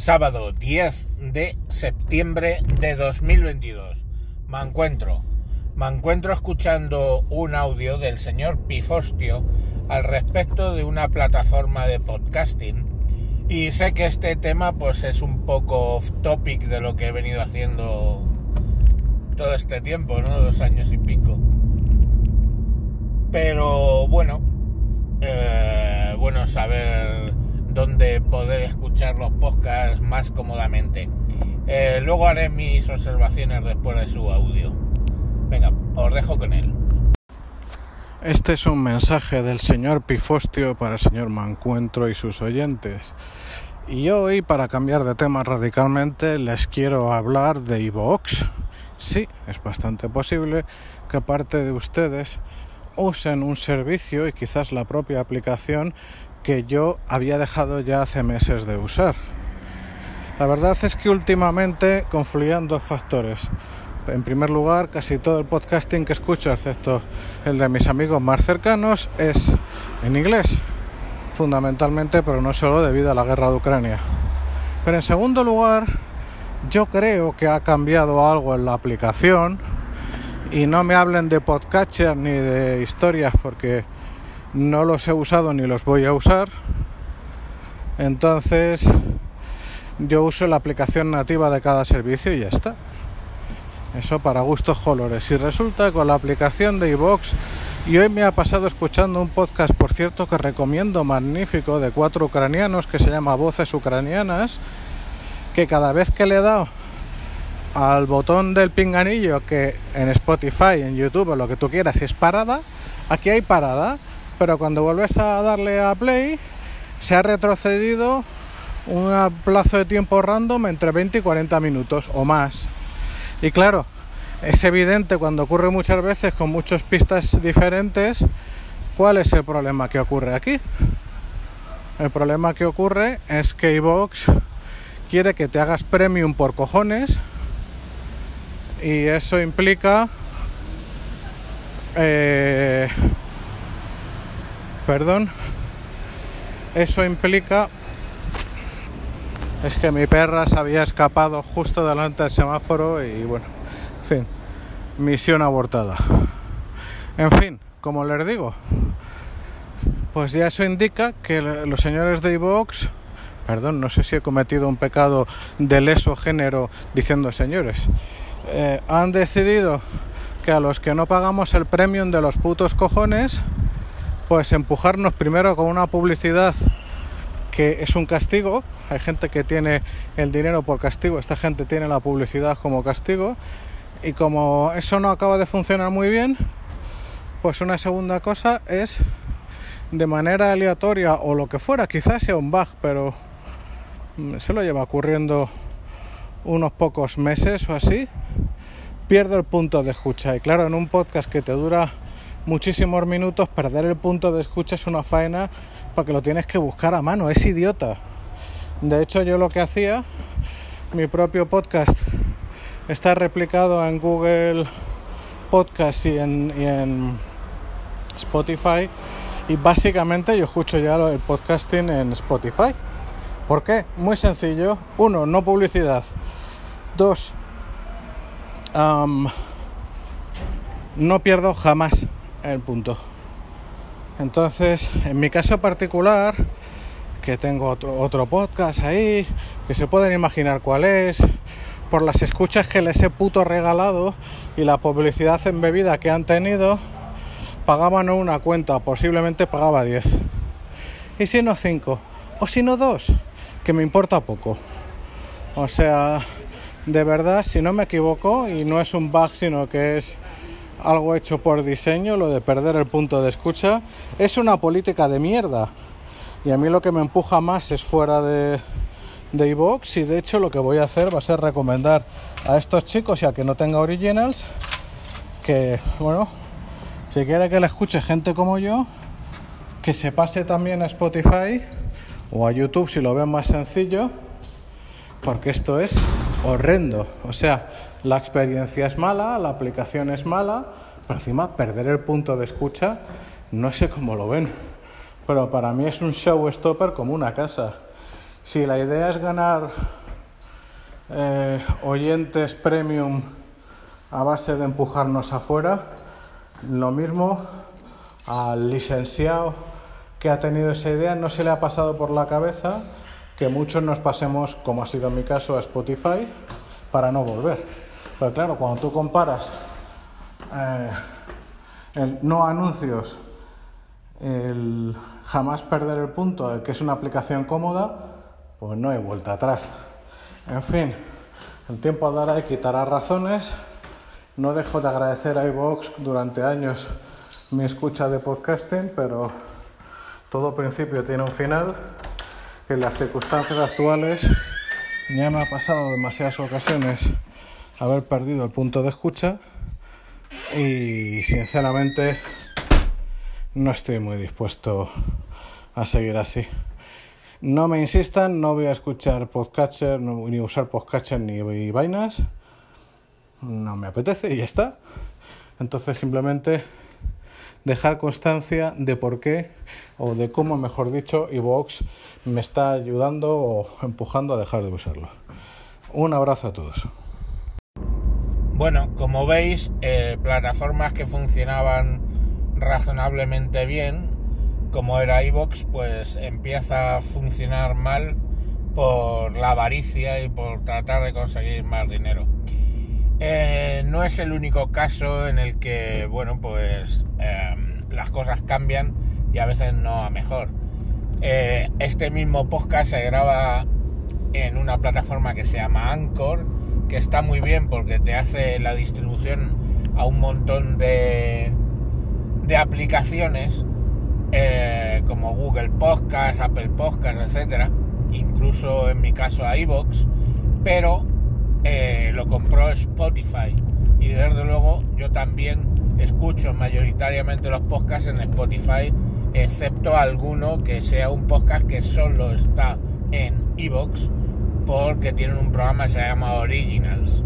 sábado 10 de septiembre de 2022. Me encuentro, me encuentro escuchando un audio del señor Pifostio al respecto de una plataforma de podcasting y sé que este tema pues es un poco off topic de lo que he venido haciendo todo este tiempo, ¿no? Dos años y pico. Pero bueno, eh, bueno saber donde poder escuchar los podcasts más cómodamente. Eh, luego haré mis observaciones después de su audio. Venga, os dejo con él. Este es un mensaje del señor Pifostio para el señor Mancuentro y sus oyentes. Y hoy, para cambiar de tema radicalmente, les quiero hablar de iVoox. Sí, es bastante posible que parte de ustedes usen un servicio y quizás la propia aplicación que yo había dejado ya hace meses de usar. La verdad es que últimamente confluían dos factores. En primer lugar, casi todo el podcasting que escucho, excepto el de mis amigos más cercanos, es en inglés, fundamentalmente, pero no solo debido a la guerra de Ucrania. Pero en segundo lugar, yo creo que ha cambiado algo en la aplicación y no me hablen de podcatcher ni de historias porque no los he usado ni los voy a usar. Entonces yo uso la aplicación nativa de cada servicio y ya está. Eso para gustos colores. Y resulta con la aplicación de iVox y hoy me ha pasado escuchando un podcast, por cierto, que recomiendo magnífico de cuatro ucranianos que se llama Voces Ucranianas, que cada vez que le he dado al botón del pinganillo que en Spotify, en YouTube o lo que tú quieras es parada, aquí hay parada pero cuando vuelves a darle a play se ha retrocedido un plazo de tiempo random entre 20 y 40 minutos o más. Y claro, es evidente cuando ocurre muchas veces con muchas pistas diferentes cuál es el problema que ocurre aquí. El problema que ocurre es que iVox quiere que te hagas premium por cojones y eso implica eh, perdón, eso implica es que mi perra se había escapado justo delante del semáforo y bueno, en fin, misión abortada. En fin, como les digo, pues ya eso indica que los señores de iVox, perdón, no sé si he cometido un pecado de leso género diciendo señores, eh, han decidido que a los que no pagamos el premium de los putos cojones, pues empujarnos primero con una publicidad que es un castigo. Hay gente que tiene el dinero por castigo, esta gente tiene la publicidad como castigo. Y como eso no acaba de funcionar muy bien, pues una segunda cosa es de manera aleatoria o lo que fuera, quizás sea un bug, pero se lo lleva ocurriendo unos pocos meses o así, pierdo el punto de escucha. Y claro, en un podcast que te dura muchísimos minutos, perder el punto de escucha es una faena porque lo tienes que buscar a mano, es idiota. De hecho, yo lo que hacía, mi propio podcast está replicado en Google Podcast y en, Spotify y básicamente yo escucho ya el podcasting en Spotify. ¿Por qué? Muy sencillo. Uno, no publicidad. Dos, no pierdo jamás el punto. Entonces, en mi caso particular, que tengo otro, otro podcast ahí, que se pueden imaginar cuál es, por las escuchas que les he puto regalado y la publicidad embebida que han tenido, pagaban una cuenta, posiblemente pagaba 10. Y si no 5, o si no 2, que me importa poco. O sea, de verdad, si no me equivoco, y no es un bug, sino que es algo hecho por diseño, lo de perder el punto de escucha, es una política de mierda. Y a mí lo que me empuja más es fuera de, de iVoox y de hecho lo que voy a hacer va a ser recomendar a estos chicos, ya que no tenga originals, que bueno, si quiere que le escuche gente como yo, que se pase también a Spotify o a YouTube si lo ven más sencillo, porque esto es horrendo. O sea, la experiencia es mala, la aplicación es mala, pero encima perder el punto de escucha, no sé cómo lo ven. Pero para mí es un showstopper como una casa. Si la idea es ganar eh, oyentes premium a base de empujarnos afuera, lo mismo al licenciado que ha tenido esa idea no se le ha pasado por la cabeza que muchos nos pasemos, como ha sido mi caso, a Spotify para no volver. Pero claro, cuando tú comparas eh, el no anuncios, el jamás perder el punto, el que es una aplicación cómoda, pues no hay vuelta atrás. En fin, el tiempo dará y quitará razones. No dejo de agradecer a iVox durante años mi escucha de podcasting, pero todo principio tiene un final. En las circunstancias actuales ya me ha pasado demasiadas ocasiones haber perdido el punto de escucha y sinceramente no estoy muy dispuesto a seguir así. No me insistan, no voy a escuchar podcatcher, ni usar podcatcher ni vainas. No me apetece y ya está. Entonces simplemente dejar constancia de por qué o de cómo, mejor dicho, Evox me está ayudando o empujando a dejar de usarlo. Un abrazo a todos. Bueno, como veis, eh, plataformas que funcionaban razonablemente bien, como era iVox, pues empieza a funcionar mal por la avaricia y por tratar de conseguir más dinero. Eh, no es el único caso en el que, bueno, pues em, las cosas cambian y a veces no a mejor. Eh, este mismo podcast se graba en una plataforma que se llama Anchor, que está muy bien porque te hace la distribución a un montón de, de aplicaciones eh, como Google Podcast, Apple Podcast, etcétera, incluso en mi caso a iVoox, pero eh, lo compró Spotify. Y desde luego yo también escucho mayoritariamente los podcasts en Spotify excepto alguno que sea un podcast que solo está en Evox porque tienen un programa que se llama Originals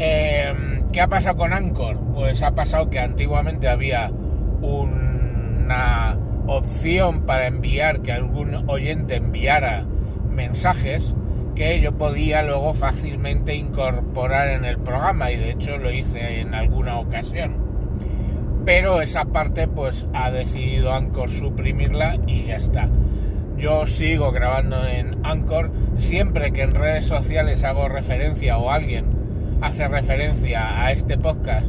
em, ¿qué ha pasado con Anchor? pues ha pasado que antiguamente había una opción para enviar que algún oyente enviara mensajes que yo podía luego fácilmente incorporar en el programa y de hecho lo hice en alguna ocasión. Pero esa parte pues ha decidido Anchor suprimirla y ya está. Yo sigo grabando en Anchor siempre que en redes sociales hago referencia o alguien hace referencia a este podcast,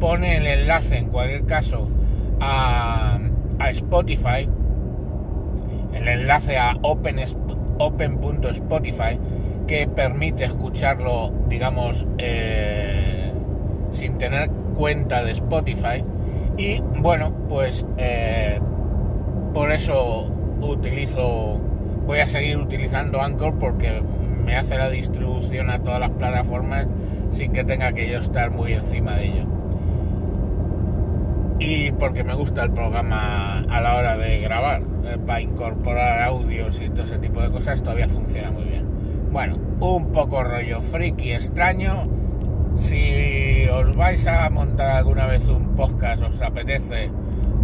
pone el enlace en cualquier caso a, a Spotify, el enlace a Open open.spotify que permite escucharlo, digamos, eh, sin tener cuenta de Spotify. Y bueno, pues eh, por eso utilizo, voy a seguir utilizando Anchor porque me hace la distribución a todas las plataformas sin que tenga que yo estar muy encima de ello. Y porque me gusta el programa a la hora de grabar para incorporar audios y todo ese tipo de cosas todavía funciona muy bien. Bueno, un poco rollo friki extraño. Si os vais a montar alguna vez un podcast, os apetece,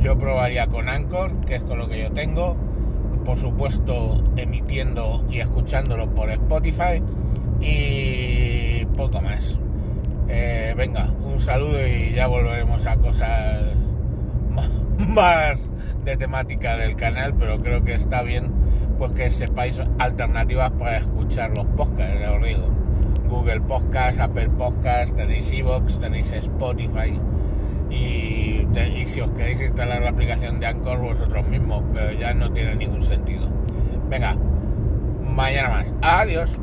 yo probaría con Anchor, que es con lo que yo tengo. Por supuesto, emitiendo y escuchándolo por Spotify. Y poco más. Eh, venga, un saludo y ya volveremos a cosas más de temática del canal, pero creo que está bien pues que sepáis alternativas para escuchar los podcasts, ya os digo. Google Podcast, Apple Podcast, tenéis Evox, tenéis Spotify y, si os queréis instalar la aplicación de Anchor vosotros mismos, pero ya no tiene ningún sentido. Venga, mañana más. Adiós.